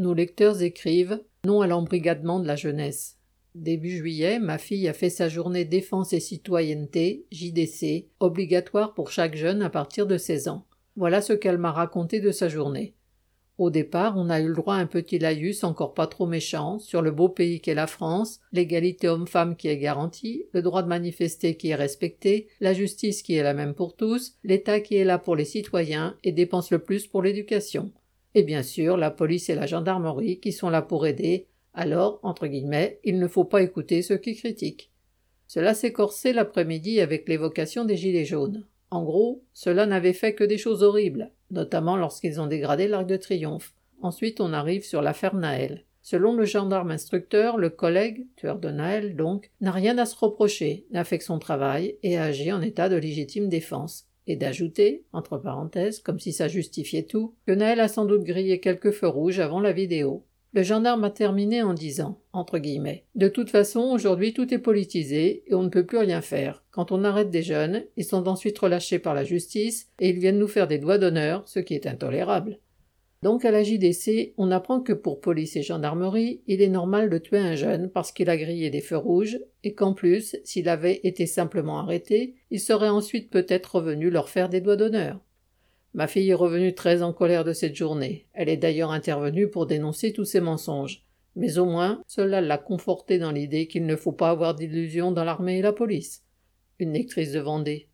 Nos lecteurs écrivent Non à l'embrigadement de la jeunesse. Début juillet, ma fille a fait sa journée défense et citoyenneté, JDC, obligatoire pour chaque jeune à partir de 16 ans. Voilà ce qu'elle m'a raconté de sa journée. Au départ, on a eu le droit à un petit laïus encore pas trop méchant sur le beau pays qu'est la France, l'égalité homme-femme qui est garantie, le droit de manifester qui est respecté, la justice qui est la même pour tous, l'État qui est là pour les citoyens et dépense le plus pour l'éducation. Et bien sûr, la police et la gendarmerie qui sont là pour aider, alors, entre guillemets, il ne faut pas écouter ceux qui critiquent. Cela s'est corsé l'après-midi avec l'évocation des Gilets jaunes. En gros, cela n'avait fait que des choses horribles, notamment lorsqu'ils ont dégradé l'Arc de Triomphe. Ensuite, on arrive sur l'affaire Naël. Selon le gendarme instructeur, le collègue, tueur de Naël donc, n'a rien à se reprocher, n'a fait que son travail et a agi en état de légitime défense. Et d'ajouter, entre parenthèses, comme si ça justifiait tout, que Naël a sans doute grillé quelques feux rouges avant la vidéo. Le gendarme a terminé en disant, entre guillemets, De toute façon, aujourd'hui tout est politisé et on ne peut plus rien faire. Quand on arrête des jeunes, ils sont ensuite relâchés par la justice et ils viennent nous faire des doigts d'honneur, ce qui est intolérable. Donc à la JDC, on apprend que pour police et gendarmerie, il est normal de tuer un jeune parce qu'il a grillé des feux rouges, et qu'en plus, s'il avait été simplement arrêté, il serait ensuite peut-être revenu leur faire des doigts d'honneur. Ma fille est revenue très en colère de cette journée. Elle est d'ailleurs intervenue pour dénoncer tous ces mensonges. Mais au moins, cela l'a confortée dans l'idée qu'il ne faut pas avoir d'illusions dans l'armée et la police. Une lectrice de Vendée.